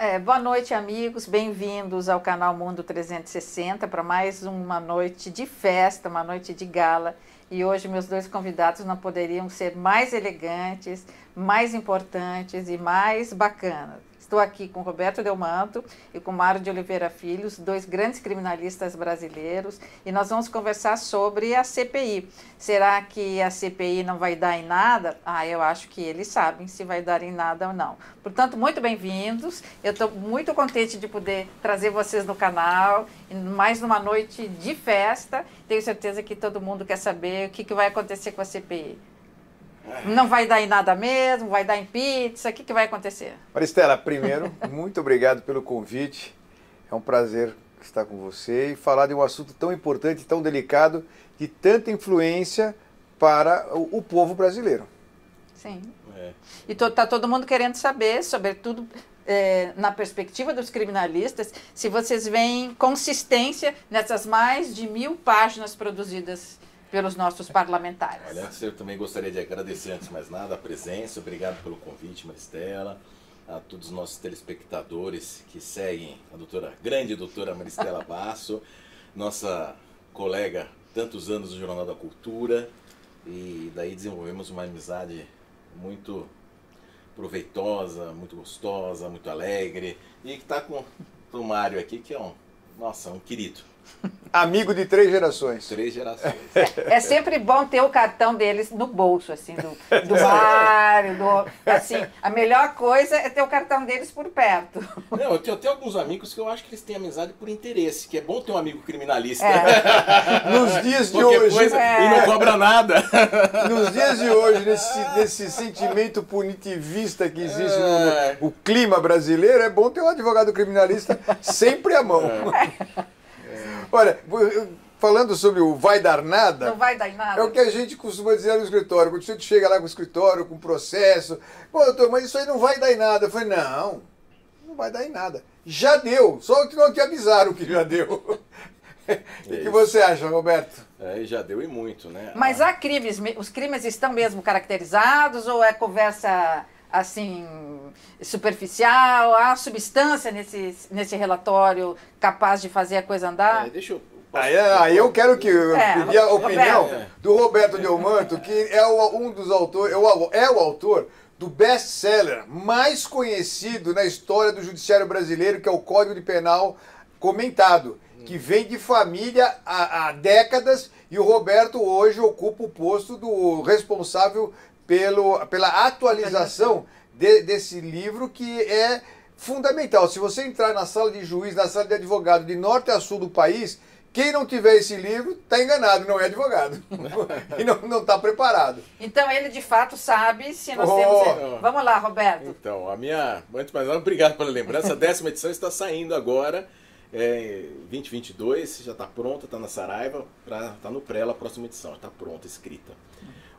É, boa noite, amigos. Bem-vindos ao canal Mundo 360 para mais uma noite de festa, uma noite de gala. E hoje meus dois convidados não poderiam ser mais elegantes, mais importantes e mais bacanas. Estou aqui com Roberto Delmanto e com Mário de Oliveira Filhos, dois grandes criminalistas brasileiros, e nós vamos conversar sobre a CPI. Será que a CPI não vai dar em nada? Ah, eu acho que eles sabem se vai dar em nada ou não. Portanto, muito bem-vindos. Eu estou muito contente de poder trazer vocês no canal, mais numa noite de festa. Tenho certeza que todo mundo quer saber o que, que vai acontecer com a CPI. Não vai dar em nada mesmo, vai dar em pizza, o que, que vai acontecer? Maristela, primeiro, muito obrigado pelo convite. É um prazer estar com você e falar de um assunto tão importante, tão delicado, de tanta influência para o, o povo brasileiro. Sim. É. E está to, todo mundo querendo saber, sobretudo é, na perspectiva dos criminalistas, se vocês veem consistência nessas mais de mil páginas produzidas pelos nossos parlamentares. Olha, eu também gostaria de agradecer, antes de mais nada, a presença. Obrigado pelo convite, Maristela. A todos os nossos telespectadores que seguem a doutora, grande doutora Maristela Basso, nossa colega tantos anos do Jornal da Cultura. E daí desenvolvemos uma amizade muito proveitosa, muito gostosa, muito alegre. E que está com o Mário aqui, que é um, nossa, um querido. Amigo de três gerações. Três gerações. É, é, sempre bom ter o cartão deles no bolso, assim, do, do Mário, do, assim, a melhor coisa é ter o cartão deles por perto. Não, eu tenho até alguns amigos que eu acho que eles têm amizade por interesse, que é bom ter um amigo criminalista. É. Nos dias de hoje. Coisa, é. E não cobra nada. Nos dias de hoje, nesse, nesse sentimento punitivista que existe é. no, no clima brasileiro, é bom ter um advogado criminalista sempre à mão. É. Olha, falando sobre o vai dar nada. Não vai dar nada. É o que a gente costuma dizer no escritório. Quando você chega lá com o escritório, com o processo. Pô, doutor, mas isso aí não vai dar em nada. Eu falei, não, não vai dar em nada. Já deu, só que não te avisaram que já deu. o é que você acha, Roberto? É, já deu e muito, né? Mas há crimes, os crimes estão mesmo caracterizados ou é conversa assim superficial? Há substância nesse, nesse relatório capaz de fazer a coisa andar? É, deixa eu Aí, aí, eu quero que eu é, pedir a opinião Roberto. do Roberto Delmanto, que é o, um dos autores, é o, é o autor do best-seller mais conhecido na história do judiciário brasileiro, que é o Código de Penal comentado, que vem de família há, há décadas e o Roberto hoje ocupa o posto do responsável pelo, pela atualização de, desse livro que é fundamental. Se você entrar na sala de juiz, na sala de advogado de norte a sul do país, quem não tiver esse livro está enganado, não é advogado. e não está preparado. Então ele de fato sabe se nós oh. temos. Vamos lá, Roberto. Então, a minha. Antes de mais nada, obrigado pela lembrança. A décima edição está saindo agora. É, 2022, já está pronta, está na Saraiva, está no pré a próxima edição, está pronta, escrita.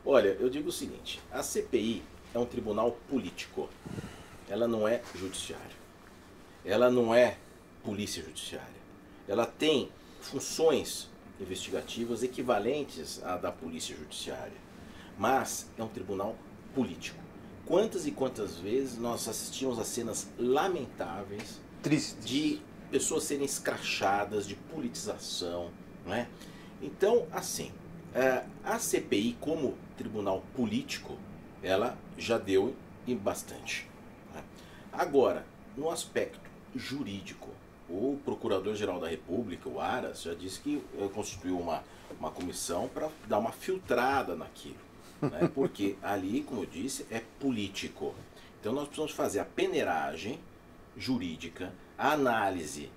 Olha, eu digo o seguinte: a CPI é um tribunal político. Ela não é judiciário. Ela não é polícia judiciária. Ela tem funções investigativas equivalentes à da polícia judiciária. Mas é um tribunal político. Quantas e quantas vezes nós assistimos a cenas lamentáveis Tristes. de pessoas serem escrachadas, de politização, não é? Então, assim, é, a CPI, como tribunal político, ela já deu em bastante. Né? Agora, no aspecto jurídico, o Procurador-Geral da República, o Aras, já disse que eh, constituiu uma, uma comissão para dar uma filtrada naquilo. Né? Porque ali, como eu disse, é político. Então nós precisamos fazer a peneiragem jurídica, a análise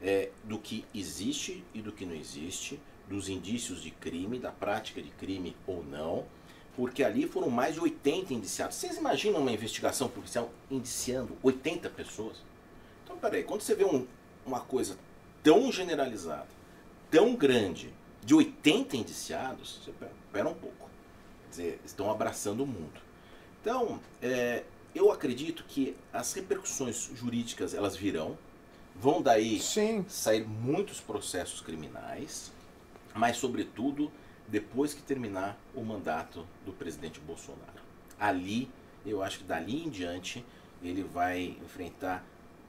é, do que existe e do que não existe, dos indícios de crime, da prática de crime ou não, porque ali foram mais de 80 indiciados. Vocês imaginam uma investigação policial indiciando 80 pessoas? Então, peraí, quando você vê um, uma coisa tão generalizada, tão grande, de 80 indiciados, você pera, pera um pouco. Quer dizer, estão abraçando o mundo. Então, é, eu acredito que as repercussões jurídicas elas virão, vão daí Sim. sair muitos processos criminais, mas, sobretudo, depois que terminar o mandato do presidente Bolsonaro. Ali, eu acho que dali em diante, ele vai enfrentar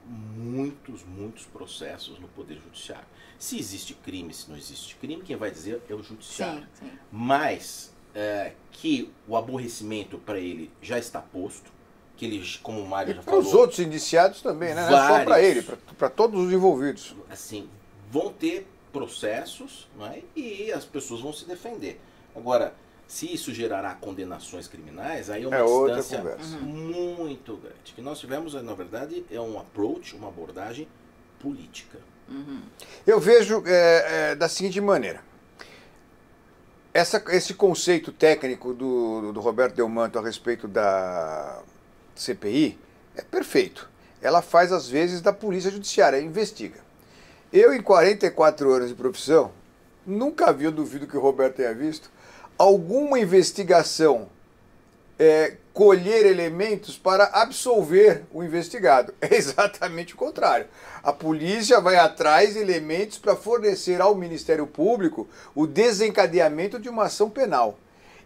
muitos, muitos processos no Poder Judiciário. Se existe crime, se não existe crime, quem vai dizer é o Judiciário. Sim, sim. Mas é, que o aborrecimento para ele já está posto, que ele, como o Mário já falou... para os outros indiciados também, né? Vários, não é só para ele, para todos os envolvidos. Assim, vão ter processos é? e as pessoas vão se defender. Agora, se isso gerará condenações criminais, aí é uma é distância muito grande. O que nós tivemos, na verdade, é um approach, uma abordagem política. Uhum. Eu vejo é, é, da seguinte maneira. Essa, esse conceito técnico do, do Roberto Delmanto a respeito da CPI é perfeito. Ela faz, às vezes, da polícia judiciária, investiga. Eu, em 44 anos de profissão, nunca vi, eu duvido que o Roberto tenha visto, alguma investigação é, colher elementos para absolver o investigado. É exatamente o contrário. A polícia vai atrás de elementos para fornecer ao Ministério Público o desencadeamento de uma ação penal.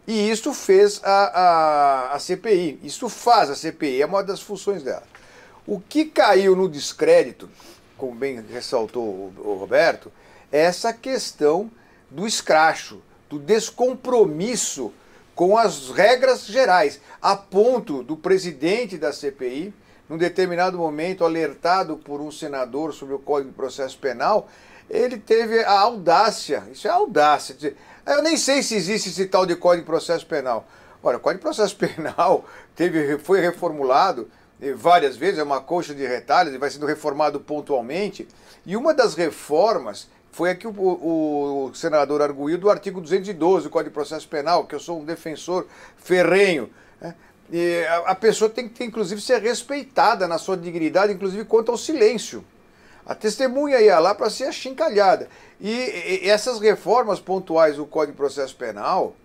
E isso fez a, a, a CPI, isso faz a CPI, é uma das funções dela. O que caiu no descrédito, como bem ressaltou o, Roberto, é essa questão do escracho, do descompromisso com as regras gerais, a ponto do presidente da CPI, num determinado momento, alertado por um senador sobre o Código de Processo Penal, ele teve a audácia, isso é audácia, dizer, eu nem sei se existe esse tal de Código de Processo Penal. Olha, o Código de Processo Penal teve, foi reformulado várias vezes, é uma coxa de retalhos, e vai sendo reformado pontualmente, e uma das reformas foi aqui o, o, o, senador arguiu do artigo 212 do Código de Processo Penal, que eu sou um defensor ferrenho. Né? E a, a, pessoa tem que, inclusive, ser respeitada na sua dignidade, inclusive quanto ao silêncio. A testemunha ia lá para ser achincalhada. E, e, essas reformas pontuais do Código de Processo Penal,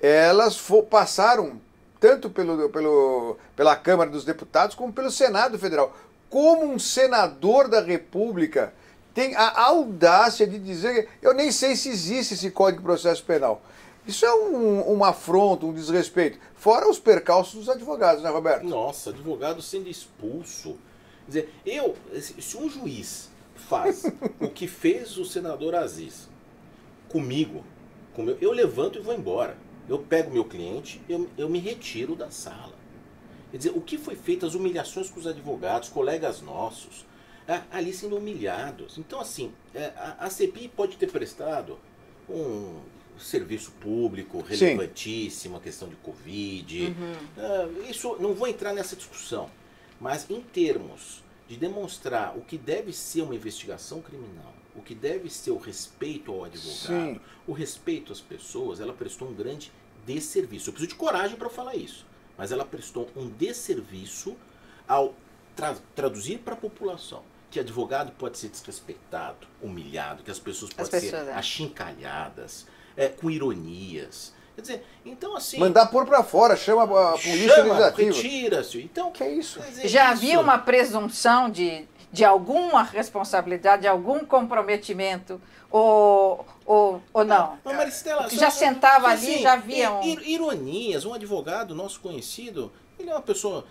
elas for, passaram tanto pelo, pelo, pela Câmara dos Deputados como pelo Senado Federal. Como um senador da República tem a audácia de dizer eu nem sei se existe esse Código de Processo Penal. Isso é um, um afronto, um desrespeito. Fora os percalços dos advogados, né, Roberto? Nossa, advogado sendo expulso. Quer dizer, eu, se um juiz faz o que fez o senador Aziz comigo, com eu levanto e vou embora. Eu pego meu cliente, eu, eu me retiro da sala. Quer dizer, o que foi feito, as humilhações com os advogados, colegas nossos, é, ali sendo humilhados. Então, assim, é, a, a CPI pode ter prestado um serviço público relevantíssimo, Sim. a questão de Covid. Uhum. É, isso, não vou entrar nessa discussão. Mas em termos de demonstrar o que deve ser uma investigação criminal, o que deve ser o respeito ao advogado, Sim. o respeito às pessoas, ela prestou um grande desserviço. Eu preciso de coragem para falar isso, mas ela prestou um desserviço ao tra traduzir para a população que advogado pode ser desrespeitado, humilhado, que as pessoas podem pessoas, ser é. achincalhadas, é, com ironias. Quer dizer, então assim. Mandar pôr para fora, chama a polícia chama, Retira-se. Então, que é isso? Dizer, Já isso. havia uma presunção de, de alguma responsabilidade, de algum comprometimento, ou, ou, ou não? não Maristela, já só, sentava ali, já havia um... Ironias, um advogado nosso conhecido, ele é uma pessoa,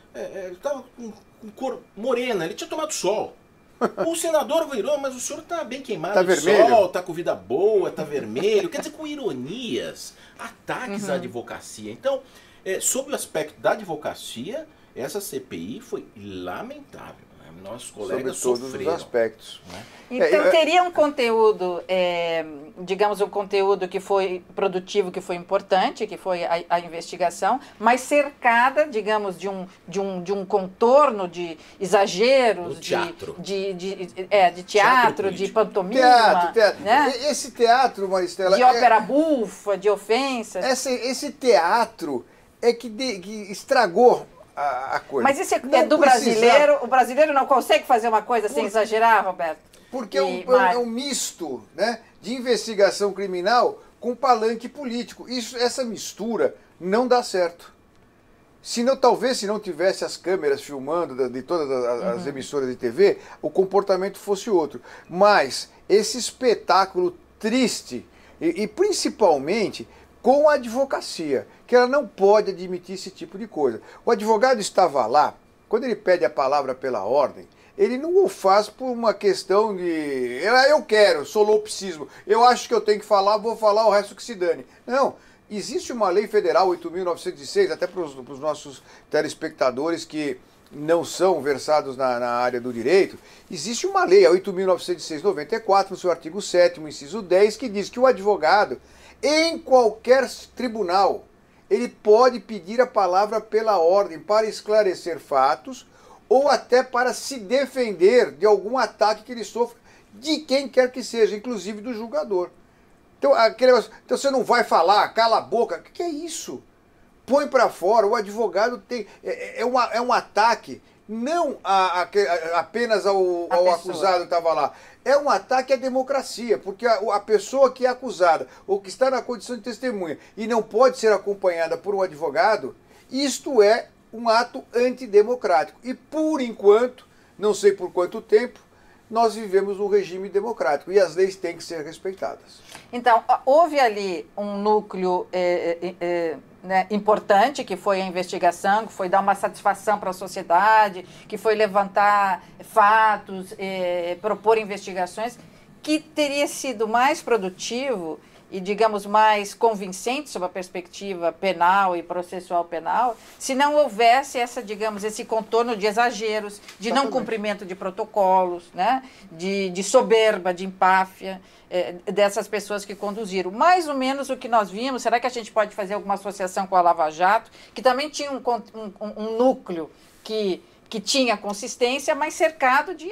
estava é, é, com, com cor morena, ele tinha tomado sol. O senador virou, mas o senhor está bem queimado tá de vermelho. sol, está com vida boa, está vermelho. Quer dizer, com ironias, ataques uhum. à advocacia. Então, é, sob o aspecto da advocacia, essa CPI foi lamentável nossos colegas Sobre todos sofreram. os aspectos. Né? Então, teria um conteúdo, é, digamos, um conteúdo que foi produtivo, que foi importante, que foi a, a, investigação, mas cercada, digamos, de um, de um, de um contorno de exageros, teatro. De, de, de, é, de teatro, teatro de pantomima. Teatro, teatro. Né? Esse teatro, Maristela... De é ópera bufa, de ofensas. Esse, esse teatro é que, de, que estragou a, a coisa. Mas isso é, do brasileiro? O brasileiro não consegue fazer uma coisa Por... sem exagerar, Roberto? Porque é e, é, um, é um misto né, de investigação criminal com palanque político. Isso, essa mistura não dá certo. Se não, talvez se não tivesse as câmeras filmando de todas as, uhum. emissoras de TV, o comportamento fosse outro. Mas esse espetáculo triste e, e principalmente com a advocacia, que ela não pode admitir esse tipo de coisa. O advogado estava lá, quando ele pede a palavra pela ordem, ele não o faz por uma questão de eu quero, solopsismo, eu acho que eu tenho que falar, vou falar o resto que se dane. Não, existe uma lei federal 8.906, até para os nossos telespectadores que não são versados na, na, área do direito, existe uma lei, a 8.906-94, no seu artigo 7 inciso 10, que diz que o advogado, em qualquer tribunal, ele pode pedir a palavra pela ordem para esclarecer fatos ou até para se defender de algum ataque que ele sofre de quem quer que seja, inclusive do julgador. Então, aquele, então você não vai falar, cala a boca. O que é isso? Põe para fora, o advogado tem. É, é, é, uma, é um ataque, não a, a, a, apenas ao, ao acusado que estava lá. É um ataque à democracia, porque a, pessoa que é acusada ou que está na condição de testemunha e não pode ser acompanhada por um advogado, isto é um ato antidemocrático. E por enquanto, não sei por quanto tempo, nós vivemos um regime democrático e as leis têm que ser respeitadas. Então, houve ali um núcleo é, é, né, importante, que foi a investigação, que foi dar uma satisfação para a sociedade, que foi levantar fatos, é, propor investigações, que teria sido mais produtivo e, digamos, mais convincente sob a perspectiva penal e processual penal, se não houvesse essa, digamos, esse contorno de exageros, de não cumprimento de protocolos, né? de, de soberba, de empáfia é, dessas pessoas que conduziram. Mais ou menos o que nós vimos, será que a gente pode fazer alguma associação com a Lava Jato, que também tinha um, um, um núcleo que que tinha consistência, mas cercado de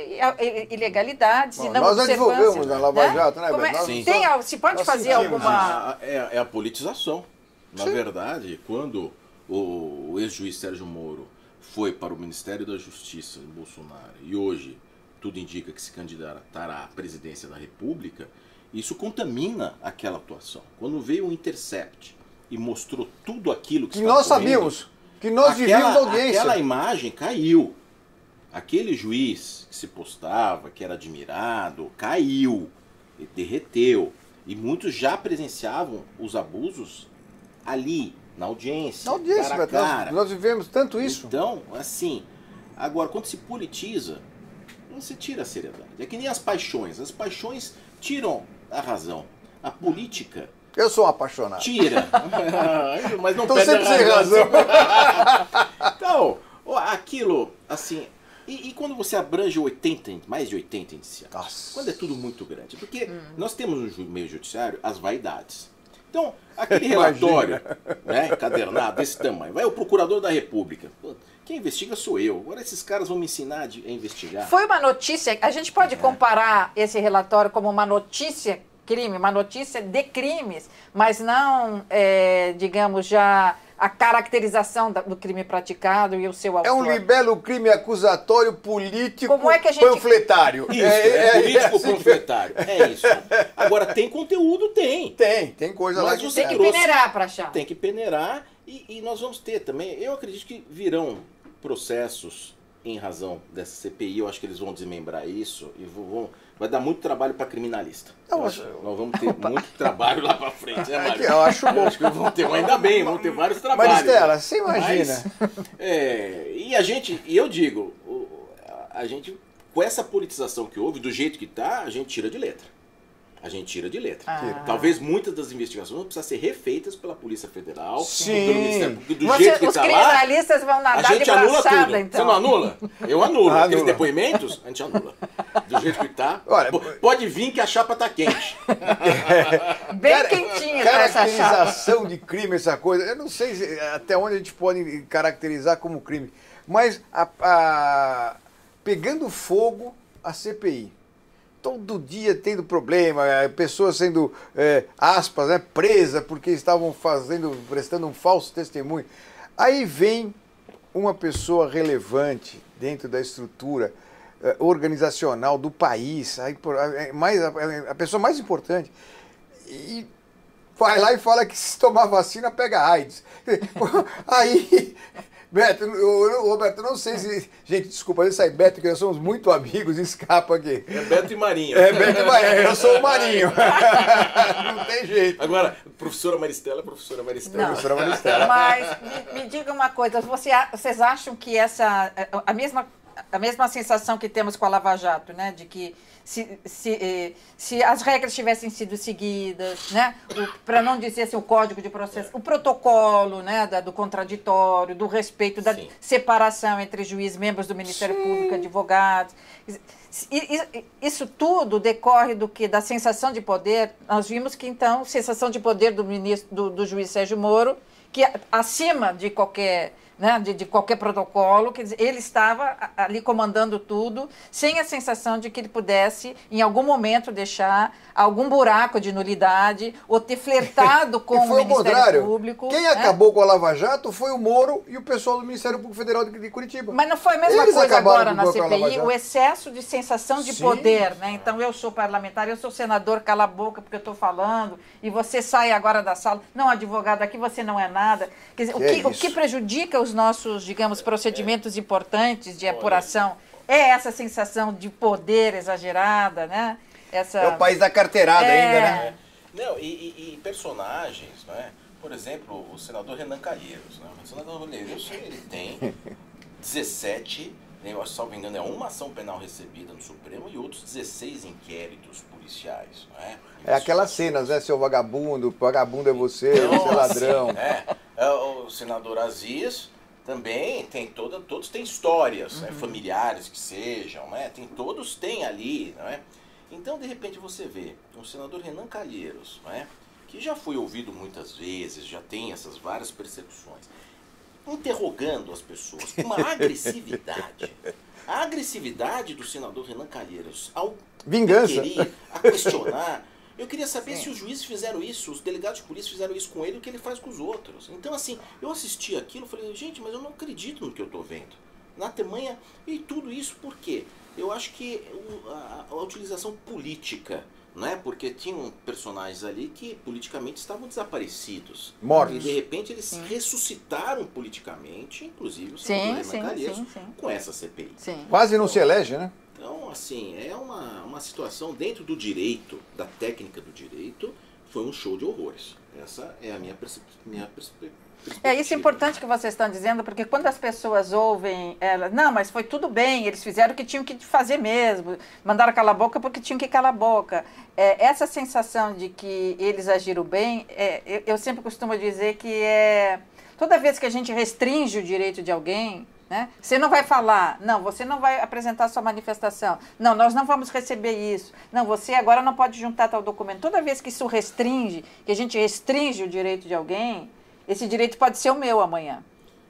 ilegalidades Bom, e não Nós advogamos na Lava né? Jato, né, Como é, Sim. tem, Se pode fazer alguma... A, é, é, a politização. Na Sim. verdade, quando o, ex-juiz Sérgio Moro foi para o Ministério da Justiça em Bolsonaro e hoje tudo indica que se candidatará à presidência da República, isso contamina aquela atuação. Quando veio o Intercept e mostrou tudo aquilo que, que nós sabíamos que nós aquela, vivíamos audiência. Aquela imagem caiu. Aquele juiz que se postava, que era admirado, caiu, derreteu. E muitos já presenciavam os abusos ali, na audiência. Na audiência, cara, cara. Nós, nós vivemos tanto isso. Então, assim, agora, quando se politiza, não se tira a seriedade. É que nem as paixões. As paixões tiram a razão. A política eu sou um apaixonado. Tira. Mas não então perde sempre sem razão. então, aquilo, assim. E, e, quando você abrange 80, mais de 80 indiciados? Nossa. Quando é tudo muito grande? Porque hum. nós temos no meio judiciário as vaidades. Então, aquele relatório, né, cadernado desse tamanho, vai o procurador da República. Quem investiga sou eu. Agora esses caras vão me ensinar a investigar. Foi uma notícia. A gente pode é. comparar esse relatório como uma notícia crime, uma notícia de crimes, mas não, é, digamos, já a caracterização do crime praticado e o seu autor. É um libelo crime acusatório político Como é que a gente... panfletário. Isso, é, é, é político é assim panfletário. É isso. Agora, tem conteúdo? Tem. Tem, tem coisa Mas lá que tem que peneirar para achar. Tem que peneirar e, e nós vamos ter também, eu acredito que virão processos em razão dessa CPI, eu acho que eles vão desmembrar isso e vão vai dar muito trabalho para criminalista. Eu acho, nós vamos ter Opa. muito trabalho lá para frente, né, é Mário? eu acho bom. acho que vão ter, ainda bem, vão ter vários trabalhos. Maristela, você imagina. Mas, é, e a gente, e eu digo, a gente, com essa politização que houve, do jeito que está, a gente tira de letra a gente tira de letra. Ah. Talvez muitas das investigações vão precisar ser refeitas pela Polícia Federal, Sim. pelo Ministério Público, do Você, jeito que está lá. Os criminalistas vão nadar a gente de anula tudo. Então. Você não anula? Eu anulo. Anula. Aqueles depoimentos, a gente anula. Do jeito que está. Pode vir que a chapa está quente. Bem Cara, quentinha tá essa chapa. Caracterização de crime, essa coisa, eu não sei até onde a gente pode caracterizar como crime, mas a, a, pegando fogo a CPI todo dia tendo problema, é, pessoas sendo, é, aspas, né, presas porque estavam fazendo, prestando um falso testemunho. Aí vem uma pessoa relevante dentro da estrutura é, organizacional do país, a, a, mais, a, a pessoa mais importante, e vai lá e fala que se tomar vacina pega AIDS. Aí Beto, eu, Roberto, não sei se. Gente, desculpa, isso aí, Beto, que nós somos muito amigos, escapa aqui. É Beto e Marinho. É Beto e Marinho, eu sou o Marinho. não tem jeito. Agora, professora Maristela, professora Maristela. Não, professora Maristela. Mas me, me, diga uma coisa, você, vocês acham que essa. A mesma a mesma sensação que temos com a Lava Jato, né? De que se, se, eh, se as regras tivessem sido seguidas, né? Para não dizer assim, o código de processo, o protocolo né? Da, do contraditório, do respeito, da Sim. separação entre juízes, membros do Ministério Sim. Público, advogados. Isso tudo decorre do que? Da sensação de poder. Nós vimos que, então, sensação de poder do, ministro, do, do juiz Sérgio Moro, que acima de qualquer né, de, de, qualquer protocolo, quer dizer, ele estava ali comandando tudo, sem a sensação de que ele pudesse, em algum momento, deixar algum buraco de nulidade ou ter flertado com o Ministério contrário. Público. Quem né? acabou com a Lava Jato foi o Moro e o pessoal do Ministério Público Federal de Curitiba. Mas não foi a mesma Eles coisa agora na CPI, o excesso de sensação de Sim. poder. Né? Então, eu sou parlamentar, eu sou senador, cala a boca porque eu estou falando, e você sai agora da sala. Não, advogado, aqui você não é nada. Quer dizer, que o, que, é o que prejudica os nossos, digamos, procedimentos importantes de apuração é essa sensação de poder exagerada, né? Essa... É o país da carteirada é... ainda, né? Não, e, e, e, personagens, né? Por exemplo, o senador Renan Calheiros. Né? O senador Calheiros, ele tem 17, né, eu salvo engano, é uma ação penal recebida no Supremo e outros 16 inquéritos policiais. Né? É aquelas cenas, né? Seu vagabundo, vagabundo é você, então, você é ladrão. Assim, é, é, o senador Aziz também tem toda, todos têm histórias, né, uhum. né, familiares que sejam, né, tem, todos têm ali, não é? Então, de repente, você vê o senador Renan Calheiros, não é? que já foi ouvido muitas vezes, já tem essas várias percepções, interrogando as pessoas com uma agressividade. A agressividade do senador Renan Calheiros ao Vingança. a questionar, eu queria saber Sim. se os juízes fizeram isso, os delegados de polícia fizeram isso com ele, o que ele faz com os outros. Então, assim, eu assisti aquilo e falei, gente, mas eu não acredito no que eu estou vendo. Na temanha, e tudo isso por quê? Eu acho que a, a utilização política, não é? Porque tinham personagens ali que politicamente estavam desaparecidos. Mortos. E de repente eles sim. ressuscitaram politicamente, inclusive o senador sim, Calheiros, sim, sim, com essa CPI. Sim. Quase não se elege, né? Assim, é uma, uma situação dentro do direito, da técnica do direito, foi um show de horrores. Essa é a minha, minha perspectiva. É isso importante que vocês estão dizendo, porque quando as pessoas ouvem ela, não, mas foi tudo bem, eles fizeram o que tinham que fazer mesmo, mandaram calar a boca porque tinham que calar a boca. É, essa sensação de que eles agiram bem, é, eu, eu sempre costumo dizer que é toda vez que a gente restringe o direito de alguém, né? Você não vai falar, não, você não vai apresentar sua manifestação, não, nós não vamos receber isso, não, você agora não pode juntar tal documento. Toda vez que isso restringe, que a gente restringe o direito de alguém, esse direito pode ser o meu amanhã.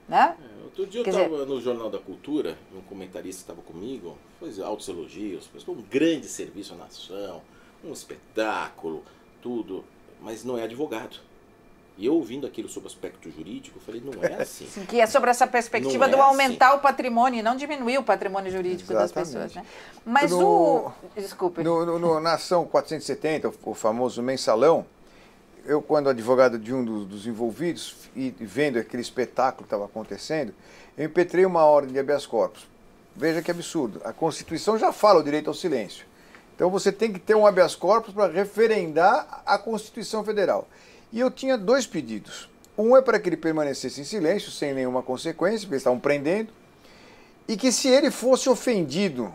Né? É, outro dia Quer eu estava no Jornal da Cultura, um comentarista estava comigo, fez altos elogios, fez um grande serviço à nação, um espetáculo, tudo, mas não é advogado. E eu ouvindo aquilo sobre o aspecto jurídico, eu falei, não é assim. Sim, que é sobre essa perspectiva não do é aumentar assim. o patrimônio e não diminuir o patrimônio jurídico Exatamente. das pessoas. Né? Mas no, o. Desculpe. No, no, no, na ação 470, o famoso mensalão, eu, quando advogado de um dos, dos envolvidos e vendo aquele espetáculo que estava acontecendo, eu impetrei uma ordem de habeas corpus. Veja que absurdo. A Constituição já fala o direito ao silêncio. Então você tem que ter um habeas corpus para referendar a Constituição Federal. E eu tinha dois pedidos. Um é para que ele permanecesse em silêncio, sem nenhuma consequência, porque eles estavam prendendo, e que se ele fosse ofendido,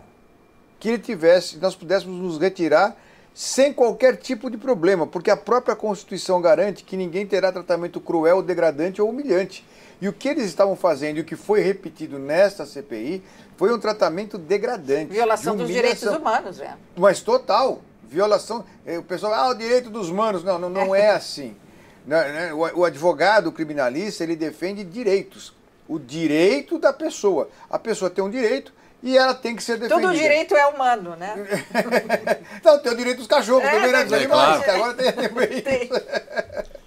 que ele tivesse, nós pudéssemos nos retirar sem qualquer tipo de problema, porque a própria Constituição garante que ninguém terá tratamento cruel, degradante ou humilhante. E o que eles estavam fazendo e o que foi repetido nesta CPI foi um tratamento degradante. Violação de dos direitos humanos, é. Mas total. Violação. O pessoal, ah, o direito dos humanos. Não, não, não é assim. Né, né, o advogado criminalista, ele defende direitos. O direito da pessoa. A pessoa tem um direito e ela tem que ser defendida. Todo direito é humano, né? não, tem o direito dos cachorros é, também? Dos animais. Claro. Agora tem, tem.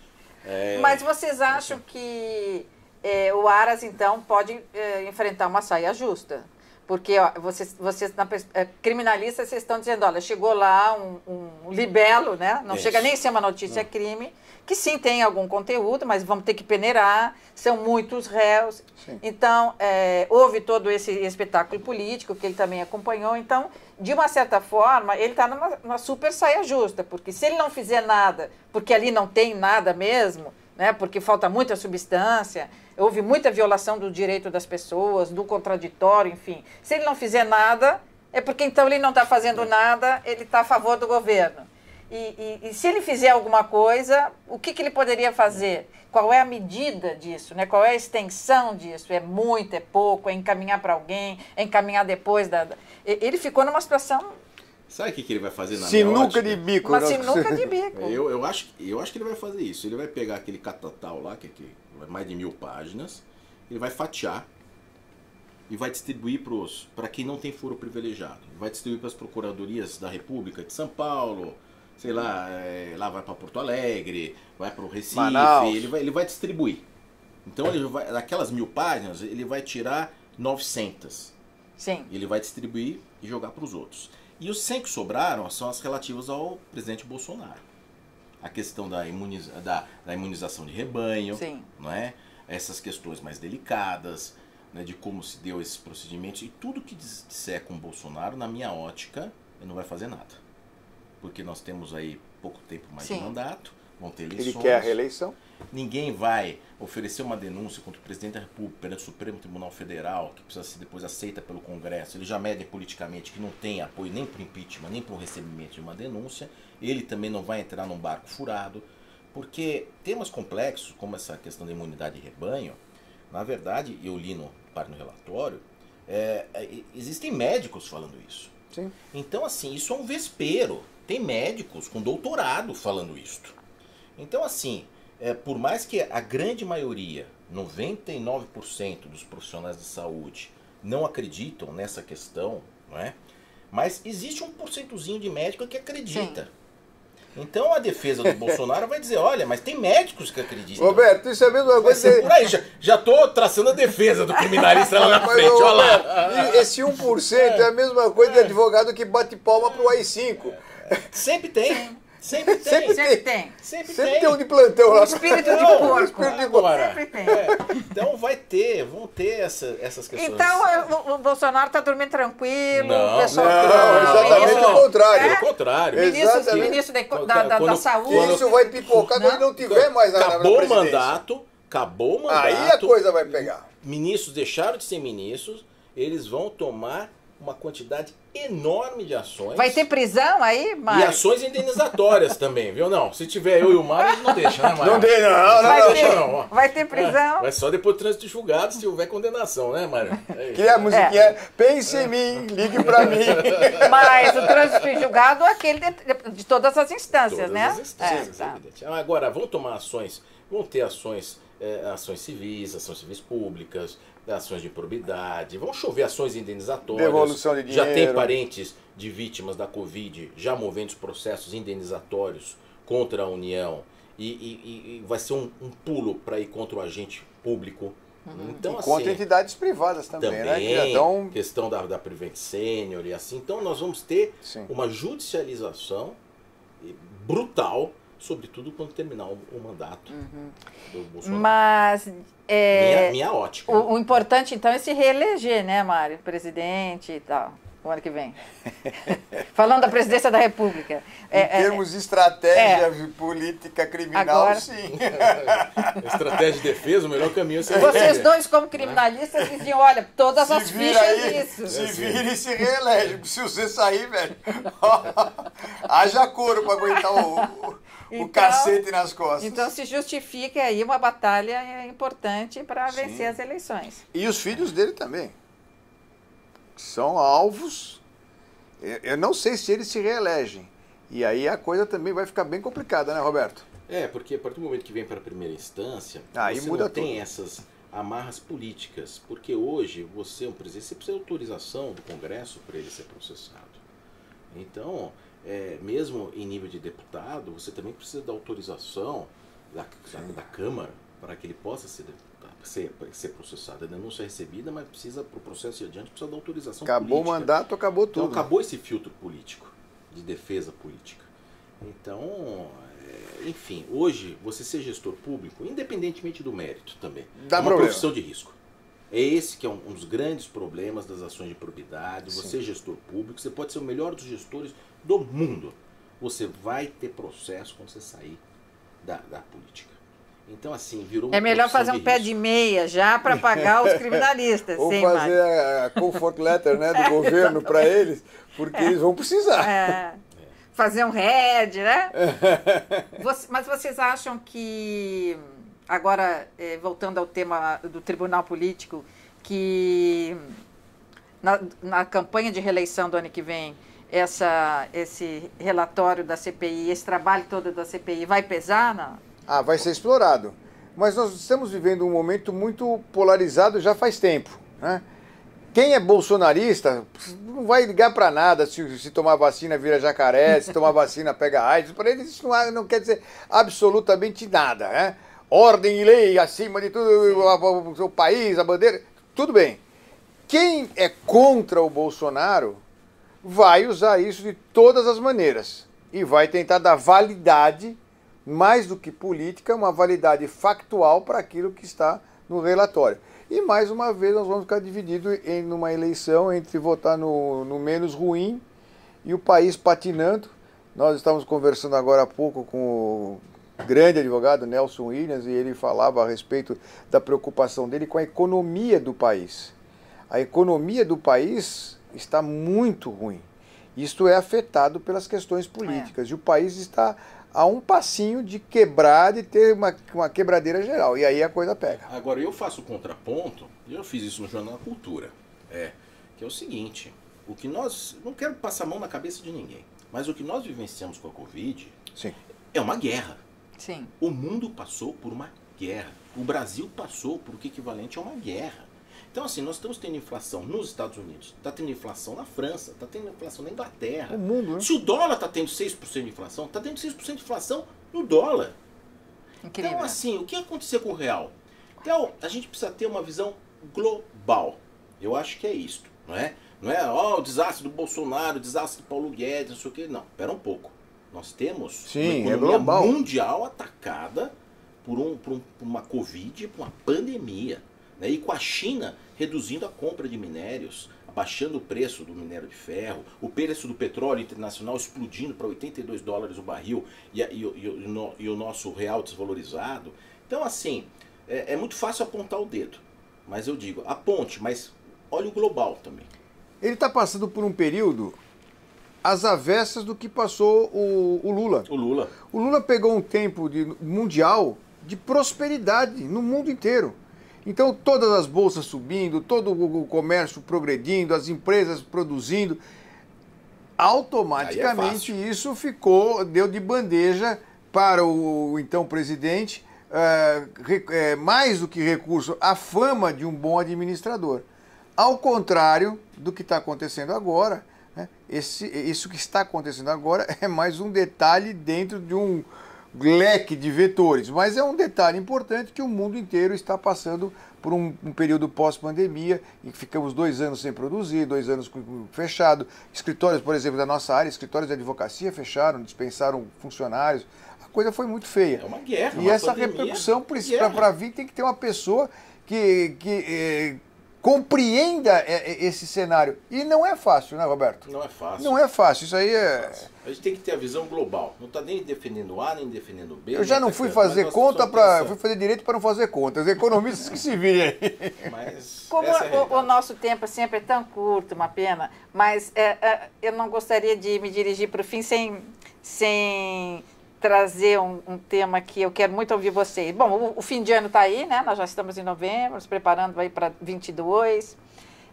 É. Mas vocês acham que é, o Aras, então, pode é, enfrentar uma saia justa? Porque ó, vocês, vocês na, é, criminalistas, vocês estão dizendo, olha, chegou lá um, um libelo, né? Não Isso. chega nem a ser uma notícia Não. crime, que sim tem algum conteúdo, mas vamos ter que peneirar, são muitos réus. Sim. Então, é, houve todo esse espetáculo político que ele também acompanhou. Então, de uma certa forma, ele está numa, numa super saia justa, porque se ele não fizer nada, porque ali não tem nada mesmo, né? porque falta muita substância, houve muita violação do direito das pessoas, do contraditório, enfim. Se ele não fizer nada, é porque então ele não está fazendo nada, ele está a favor do governo. E, e, e, se ele fizer alguma coisa, o que, que ele poderia fazer? Qual é a medida disso? Né? Qual é a extensão disso? É muito, é pouco? É encaminhar para alguém? É encaminhar depois da. Ele ficou numa situação Sabe o que, que ele vai fazer na Sinuca de bico. Uma sinuca de bico. Eu, eu, acho, eu acho que ele vai fazer isso. Ele vai pegar aquele catatal lá, que é que, mais de mil páginas, ele vai fatiar e vai distribuir para quem não tem foro privilegiado. Vai distribuir para as procuradorias da República de São Paulo, sei lá, é, lá vai para Porto Alegre, vai para o Recife, ele vai, ele vai distribuir. Então, ele vai, daquelas mil páginas, ele vai tirar 900. Sim. Ele vai distribuir e jogar para os outros. E os 100 que sobraram são as relativas ao presidente Bolsonaro. A questão da, imuniza da, da imunização de rebanho, Sim. não é? essas questões mais delicadas, né, de como se deu esses procedimentos. E tudo que disser com Bolsonaro, na minha ótica, ele não vai fazer nada. Porque nós temos aí pouco tempo mais Sim. de mandato, vão ter eleições. Ele quer a reeleição? Ninguém vai oferecer uma denúncia contra o presidente da República perante o Supremo Tribunal Federal, que precisa ser depois aceita pelo Congresso. Ele já mede politicamente que não tem apoio nem para o impeachment, nem para o recebimento de uma denúncia. Ele também não vai entrar num barco furado, porque temas complexos, como essa questão da imunidade de rebanho, na verdade, eu li no, no relatório, é, é, existem médicos falando isso. Sim. Então, assim, isso é um vespeiro. Tem médicos com doutorado falando isto. Então, assim, é, por mais que a grande maioria, 99% dos profissionais de saúde, não acreditam nessa questão, não é? mas existe um porcentozinho de médico que acredita. Sim. Então a defesa do Bolsonaro vai dizer, olha, mas tem médicos que acreditam. Roberto, isso é a mesma coisa. Por aí, já, já tô traçando a defesa do criminalista lá na frente, olha lá. Esse 1% é. é a mesma coisa de advogado que bate palma pro AI-5. Sempre tem. Sempre tem. Sempre, sempre tem. Sempre, sempre tem. tem um de plantão lá. Espírito de porco. Espírito de porco. Sempre tem. É. Então vai ter, vão ter essa, essas questões. Então o, o Bolsonaro está dormindo tranquilo. Não, o pessoal não, não exatamente o contrário. É? contrário. Ministro, ministro da, da, da Saúde. Isso vai pipocar quando não tiver mais na Acabou o mandato, acabou o mandato. Aí a coisa vai pegar. Ministros deixaram de ser ministros, eles vão tomar uma quantidade enorme de ações. Vai ter prisão aí, Mário? E ações indenizatórias também, viu? Não, se tiver eu e o Mário, não deixa, né, Mário? Não deixa, não, não, vai não, ter, não. Vai ter prisão. É, vai só depois do trânsito julgado se houver condenação, né, Mário? É que é a musiquinha é. pense em mim, ligue pra mim. Mas o trânsito julgado é aquele de, de, todas as instâncias, todas né? As instâncias, é, tá. evidente. Agora, vão tomar ações, vão ter ações, é, ações civis, ações civis públicas, ações de probidade, vão chover ações indenizatórias. Devolução de dinheiro. Já tem parentes de vítimas da Covid já movendo os processos indenizatórios contra a União e, e, e vai ser um, um pulo para ir contra o agente público. Uhum. Então, e assim, contra entidades privadas também, também né? Que dão... questão da, da Prevent Senior e assim. Então nós vamos ter Sim. uma judicialização brutal sobretudo quando terminar o, o mandato uhum. do Bolsonaro. Mas é, minha, minha ótica. O, o, importante então é se reeleger, né, Mário? Presidente e tal. O ano que vem. Falando da presidência da República. Em é, é termos de estratégia é, política criminal, agora, sim. estratégia de defesa, o melhor caminho é ser Vocês dois, como criminalistas, diziam, olha, todas se as fichas aí, disso. Se vira e se reelege. Se você sair, velho, haja couro para aguentar o, então, o cacete nas costas. Então se justifica aí uma batalha importante para vencer as eleições. E os filhos dele também. São alvos. Eu não sei se eles se reelegem. E aí a coisa também vai ficar bem complicada, né, Roberto? É, porque a partir do momento que vem para a primeira instância, aí você muda não tem essas amarras políticas. Porque hoje você, um presidente, você precisa de autorização do Congresso para ele ser processado. Então, é, mesmo em nível de deputado, você também precisa da autorização da, da, da Câmara para que ele possa ser, ser, ser processado. A denúncia é recebida, mas precisa, para o processo ir adiante, precisa da autorização acabou política. o mandato, acabou tudo. Então acabou esse filtro político, de defesa política. Então, é, enfim, hoje, você ser gestor público, independentemente do mérito também, Dá é uma problema. profissão de risco. É esse que é um, um dos grandes problemas das ações de probidade. Você é gestor público, você pode ser o melhor dos gestores do mundo. Você vai ter processo quando você sair da, da política. Então, assim, virou É melhor fazer um pé de meia já para pagar os criminalistas. Ou fazer mais. a comfort letter né, do é, governo para eles, porque é. eles vão precisar. É. Fazer um head, né? mas vocês acham que, agora, é, voltando ao tema do tribunal político, que na, na campanha de reeleição do ano que vem, essa, esse relatório da CPI, esse trabalho todo da CPI vai pesar? Não? Ah, vai ser explorado. Mas nós estamos vivendo um momento muito polarizado já faz tempo. Né? Quem é bolsonarista não vai ligar para nada se, se, tomar vacina vira jacaré, se tomar vacina pega AIDS. Para eles isso não, não, quer dizer absolutamente nada. Né? Ordem e lei acima de tudo, o, país, a bandeira, tudo bem. Quem é contra o Bolsonaro vai usar isso de todas as maneiras e vai tentar dar validade, mais do que política, uma validade factual para aquilo que está no relatório. E mais uma vez nós vamos ficar divididos em uma eleição entre votar no, no menos ruim e o país patinando. Nós estávamos conversando agora há pouco com o grande advogado Nelson Williams e ele falava a respeito da preocupação dele com a economia do país. A economia do país está muito ruim. Isto é afetado pelas questões políticas. É. E o país está a um passinho de quebrar, de ter uma, uma quebradeira geral. E aí a coisa pega. Agora, eu faço o contraponto, e eu fiz isso no Jornal da Cultura, é, que é o seguinte, o que nós, não quero passar a mão na cabeça de ninguém, mas o que nós vivenciamos com a Covid Sim. é uma guerra. Sim. O mundo passou por uma guerra. O Brasil passou por o que equivalente a uma guerra. Então, assim, nós estamos tendo inflação nos Estados Unidos, está tendo inflação na França, está tendo inflação na Inglaterra. O mundo, né? Se o dólar está tendo 6% de inflação, está tendo 6% de inflação no dólar. Incrível. Então, assim, o que aconteceu com o real? Então, a gente precisa ter uma visão global. Eu acho que é isto, não é? Não é, ó, oh, o desastre do Bolsonaro, o desastre do Paulo Guedes, não sei o quê. Não, espera um pouco. Nós temos Sim, uma é economia é mundial atacada por, um, por, um, por uma Covid, por uma pandemia. Né? E com a China reduzindo a compra de minérios, abaixando o preço do minério de ferro, o preço do petróleo internacional explodindo para 82 dólares o barril e, e, e, e, o nosso real desvalorizado. Então, assim, é, é muito fácil apontar o dedo. Mas eu digo, aponte, mas olhe o global também. Ele está passando por um período às avessas do que passou o, o, Lula. O Lula. O Lula pegou um tempo de, mundial de prosperidade no mundo inteiro. Então, todas as bolsas subindo, todo o comércio progredindo, as empresas produzindo, automaticamente é isso ficou, deu de bandeja para o então presidente, é, mais do que recurso, a fama de um bom administrador. Ao contrário do que está acontecendo agora, né, esse, isso que está acontecendo agora é mais um detalhe dentro de um leque de vetores, mas é um detalhe importante que o mundo inteiro está passando por um, um período pós-pandemia e ficamos dois anos sem produzir, dois anos fechado. Escritórios, por exemplo, da nossa área, escritórios de advocacia fecharam, dispensaram funcionários. A coisa foi muito feia. É uma guerra. E uma essa pandemia, repercussão, para vir, tem que ter uma pessoa que, que eh, compreenda é, é, esse cenário. E não é fácil, né, Roberto? Não é fácil. Não é fácil. Isso aí é. A gente tem que ter a visão global. Não está nem defendendo A, nem defendendo B. Eu já não fui fazer conta para. Fui fazer direito para não fazer contas. Economistas que se virem aí. Mas Como é o, o, nosso tempo sempre é tão curto, uma pena, mas é, é, eu não gostaria de me dirigir para o fim sem. sem trazer um, um, tema que eu quero muito ouvir vocês. Bom, o, o fim de ano está aí, né? Nós já estamos em novembro, nos preparando aí para 22.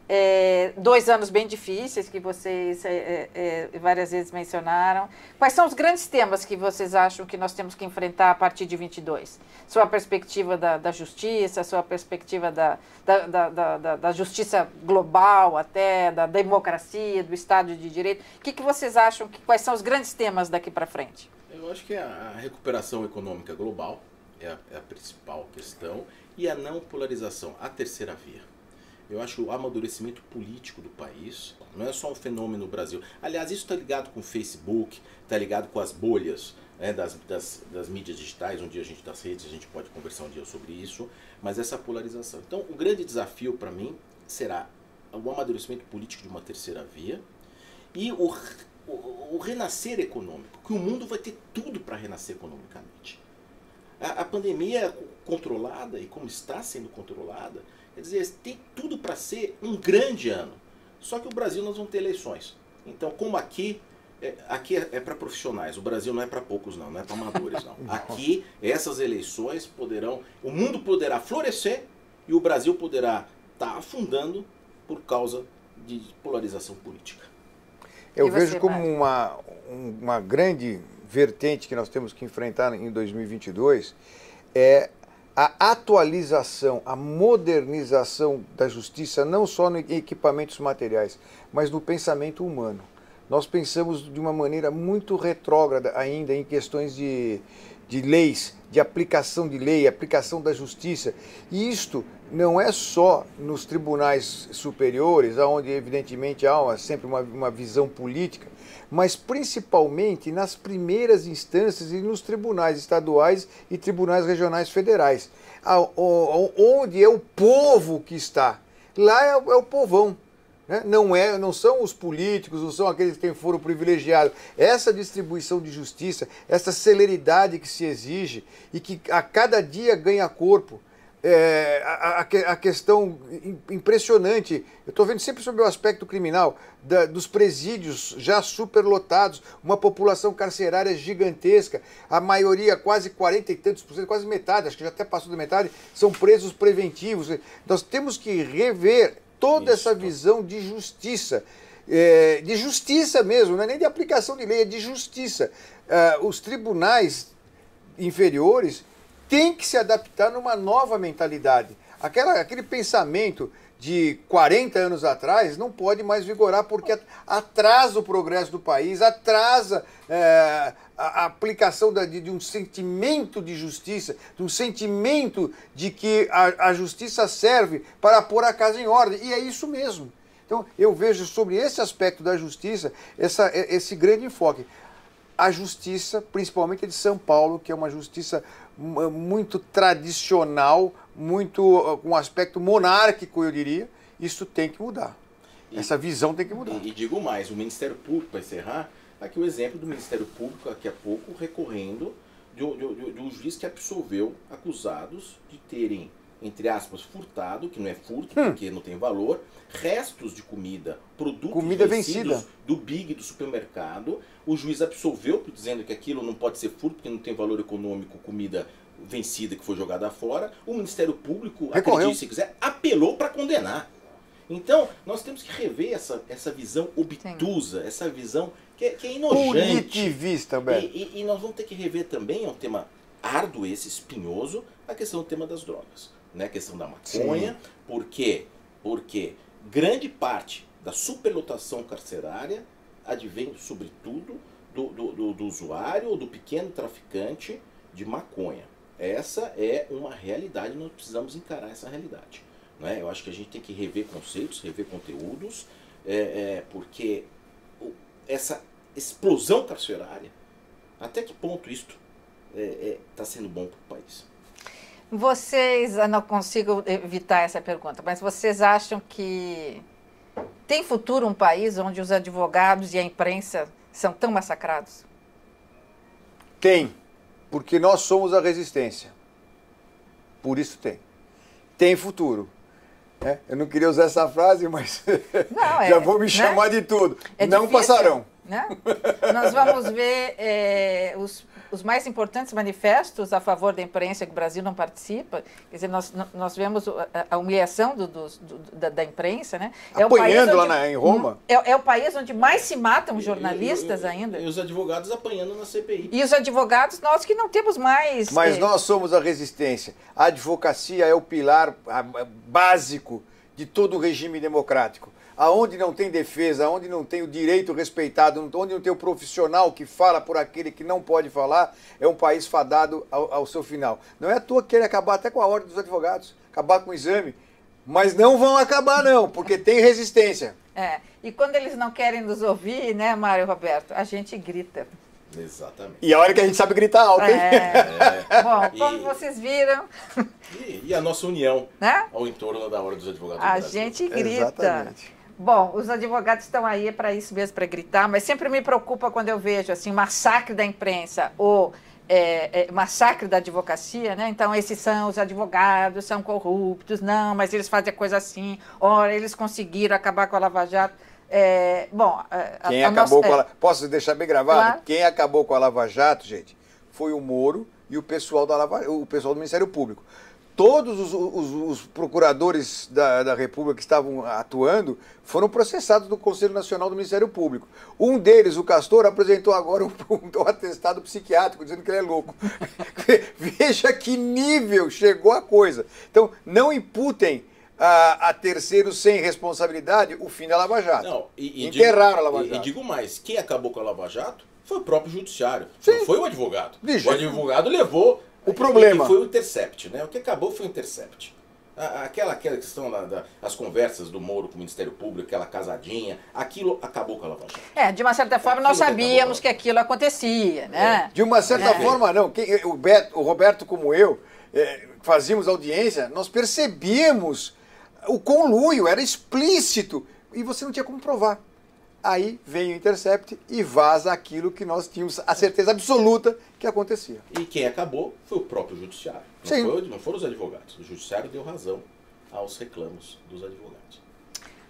É, dois anos bem difíceis que vocês é, é, é, várias vezes mencionaram. Quais são os grandes temas que vocês acham que nós temos que enfrentar a partir de 22? Sua perspectiva da, da justiça, sua perspectiva da, da, da, justiça global até, da democracia, do Estado de Direito. O que, que vocês acham, que, quais são os grandes temas daqui para frente? Eu acho que a recuperação econômica global é a, é a principal questão e a não polarização, a terceira via. Eu acho o amadurecimento político do país não é só um fenômeno no Brasil. Aliás, isso está ligado com o Facebook, está ligado com as bolhas né, das, das, das, mídias digitais. Um dia a gente das redes, a gente pode conversar um dia sobre isso, mas essa polarização. Então, o grande desafio para mim será o amadurecimento político de uma terceira via e o o, o renascer econômico, que o mundo vai ter tudo para renascer economicamente. A, a pandemia controlada e como está sendo controlada, quer dizer, tem tudo para ser um grande ano. Só que o Brasil nós vamos ter eleições. Então, como aqui é, aqui é, é para profissionais, o Brasil não é para poucos não, não é para amadores não. Aqui essas eleições poderão, o mundo poderá florescer e o Brasil poderá estar tá afundando por causa de polarização política. Eu vejo como uma, uma grande vertente que nós temos que enfrentar em 2022 é a atualização, a modernização da justiça, não só em equipamentos materiais, mas no pensamento humano. Nós pensamos de uma maneira muito retrógrada ainda em questões de, de leis, de aplicação de lei, aplicação da justiça. E isto não é só nos tribunais superiores, onde evidentemente há uma, sempre uma, uma visão política, mas principalmente nas primeiras instâncias e nos tribunais estaduais e tribunais regionais federais, onde é o povo que está. Lá é, é o povão. Né? Não, é, não são os políticos, não são aqueles que têm foro privilegiado. Essa distribuição de justiça, essa celeridade que se exige e que a cada dia ganha corpo, é, a, a, questão impressionante. Eu estou vendo sempre sobre o aspecto criminal da, dos presídios já superlotados, uma população carcerária gigantesca, a maioria, quase 40 e tantos por cento, quase metade, acho que já até passou da metade, são presos preventivos. Nós temos que rever toda Isso. essa visão de justiça. É, de justiça mesmo, não é nem de aplicação de lei, é de justiça. É, os tribunais inferiores tem que se adaptar numa nova mentalidade. Aquela, aquele pensamento de 40 anos atrás não pode mais vigorar porque atrasa o progresso do país, atrasa é, a, aplicação da, de, de, um sentimento de justiça, de um sentimento de que a, a justiça serve para pôr a casa em ordem. E é isso mesmo. Então, eu vejo sobre esse aspecto da justiça essa, esse grande enfoque. A justiça, principalmente de São Paulo, que é uma justiça muito tradicional, muito ah, com um aspecto monárquico, eu diria, isso tem que mudar. E, Essa visão tem que mudar. E, e digo mais, o Ministério Público, para encerrar, aqui o exemplo do Ministério Público, daqui a pouco, recorrendo de, de, de um juiz que absolveu acusados de terem, entre aspas, furtado, que não é furto, hum. porque não tem valor, restos de comida, produtos comida vencida do Big do supermercado. O juiz absolveu, dizendo que aquilo não pode ser furto, porque não tem valor econômico, comida vencida que foi jogada fora. O Ministério Público, Recorreu. acredite se quiser, apelou para condenar. Então, nós temos que rever essa, essa visão obtusa, Sim. essa visão que é, que é Beto. E, e, e nós vamos ter que rever também, é um tema árduo esse, espinhoso, a questão do tema das drogas. Né? Questão da maconha. Sim. Por quê? Porque grande parte da superlotação carcerária advém, sobretudo, do, do, do, do usuário ou do pequeno traficante de maconha. Essa é uma realidade, nós precisamos encarar essa realidade. Né? Eu acho que a gente tem que rever conceitos, rever conteúdos, é, é, porque essa explosão carcerária, até que ponto isto está é, é, sendo bom para o país? Vocês, eu não consigo evitar essa pergunta, mas vocês acham que tem futuro um país onde os advogados e a imprensa são tão massacrados? Tem, porque nós somos a resistência. Por isso tem. Tem futuro. É, eu não queria usar essa frase, mas não, é, já vou me né? chamar de tudo. É não difícil, passarão. Né? Nós vamos ver é, os os mais importantes manifestos a favor da imprensa que o Brasil não participa, quer dizer, nós, nós vemos a, humilhação do, do, do, da, da, imprensa, né? É Apanhando onde, lá na, em Roma? É, é, o país onde mais se matam jornalistas e, e, ainda. E os advogados apanhando na CPI. E os advogados, nós que não temos mais... Mas é... nós somos a resistência. A advocacia é o pilar básico de todo o regime democrático aonde não tem defesa, aonde não tem o direito respeitado, onde não tem o profissional que fala por aquele que não pode falar, é um país fadado ao, ao seu final. Não é à toa que querem acabar até com a ordem dos advogados, acabar com o exame, mas não vão acabar não, porque tem resistência. É, e quando eles não querem nos ouvir, né, Mário Roberto, a gente grita. Exatamente. E a hora que a gente sabe gritar alto, hein? É. é. Bom, como e, vocês viram. E, e, a nossa união né? ao entorno da Ordem dos Advogados. A gente grita. Exatamente. Bom, os advogados estão aí para isso mesmo, para gritar, mas sempre me preocupa quando eu vejo assim, massacre da imprensa ou é, é, massacre da advocacia, né? Então, esses são os advogados, são corruptos, não, mas eles fazem a coisa assim, ora, eles conseguiram acabar com a Lava Jato. É, bom, a, quem a acabou nossa, com a, é. Posso deixar bem gravado? Claro. Quem acabou com a Lava Jato, gente, foi o Moro e o pessoal, da Lava, o pessoal do Ministério Público todos os, os, os procuradores da, da, República que estavam atuando foram processados no Conselho Nacional do Ministério Público. Um deles, o Castor, apresentou agora um, um, atestado psiquiátrico dizendo que ele é louco. Veja que nível chegou a coisa. Então, não imputem a, a terceiros sem responsabilidade o fim da Lava Jato. Não, e, e Enterraram digo, a Lava Jato. E, e digo mais, quem acabou com a Lava Jato foi o próprio judiciário, Sim. não foi o advogado. o advogado levou o problema. E foi o intercept, né? O que acabou foi o intercept. Aquela, aquela questão das da, conversas do Moro com o Ministério Público, aquela casadinha, aquilo acabou com a Lava Jato. É, de uma certa forma aquilo nós sabíamos que, que, aquilo acontecia, né? É. De uma certa é. forma, não. Quem, o, Beto, o Roberto, como eu, é, fazíamos audiência, nós percebíamos o conluio, era explícito, e você não tinha como provar. Aí vem o Intercept e vaza aquilo que nós tínhamos a certeza absoluta que acontecia. E quem acabou foi o próprio judiciário. Não, Sim. Foi, não foram os advogados. O judiciário deu razão aos reclamos dos advogados.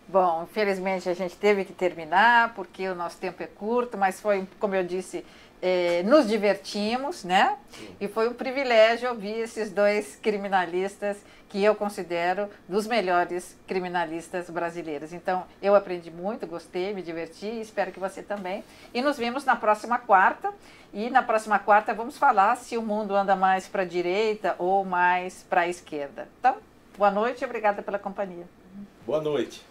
Bom, infelizmente a gente teve que terminar porque o nosso tempo é curto, mas foi, como eu disse, eh, nos divertimos, né? E foi um privilégio ouvir esses dois criminalistas que eu considero dos melhores criminalistas brasileiros. Então, eu aprendi muito, gostei, me diverti e espero que você também. E nos vemos na próxima quarta. E na próxima quarta vamos falar se o mundo anda mais para a direita ou mais para a esquerda. Então, boa noite e obrigada pela companhia. Boa noite.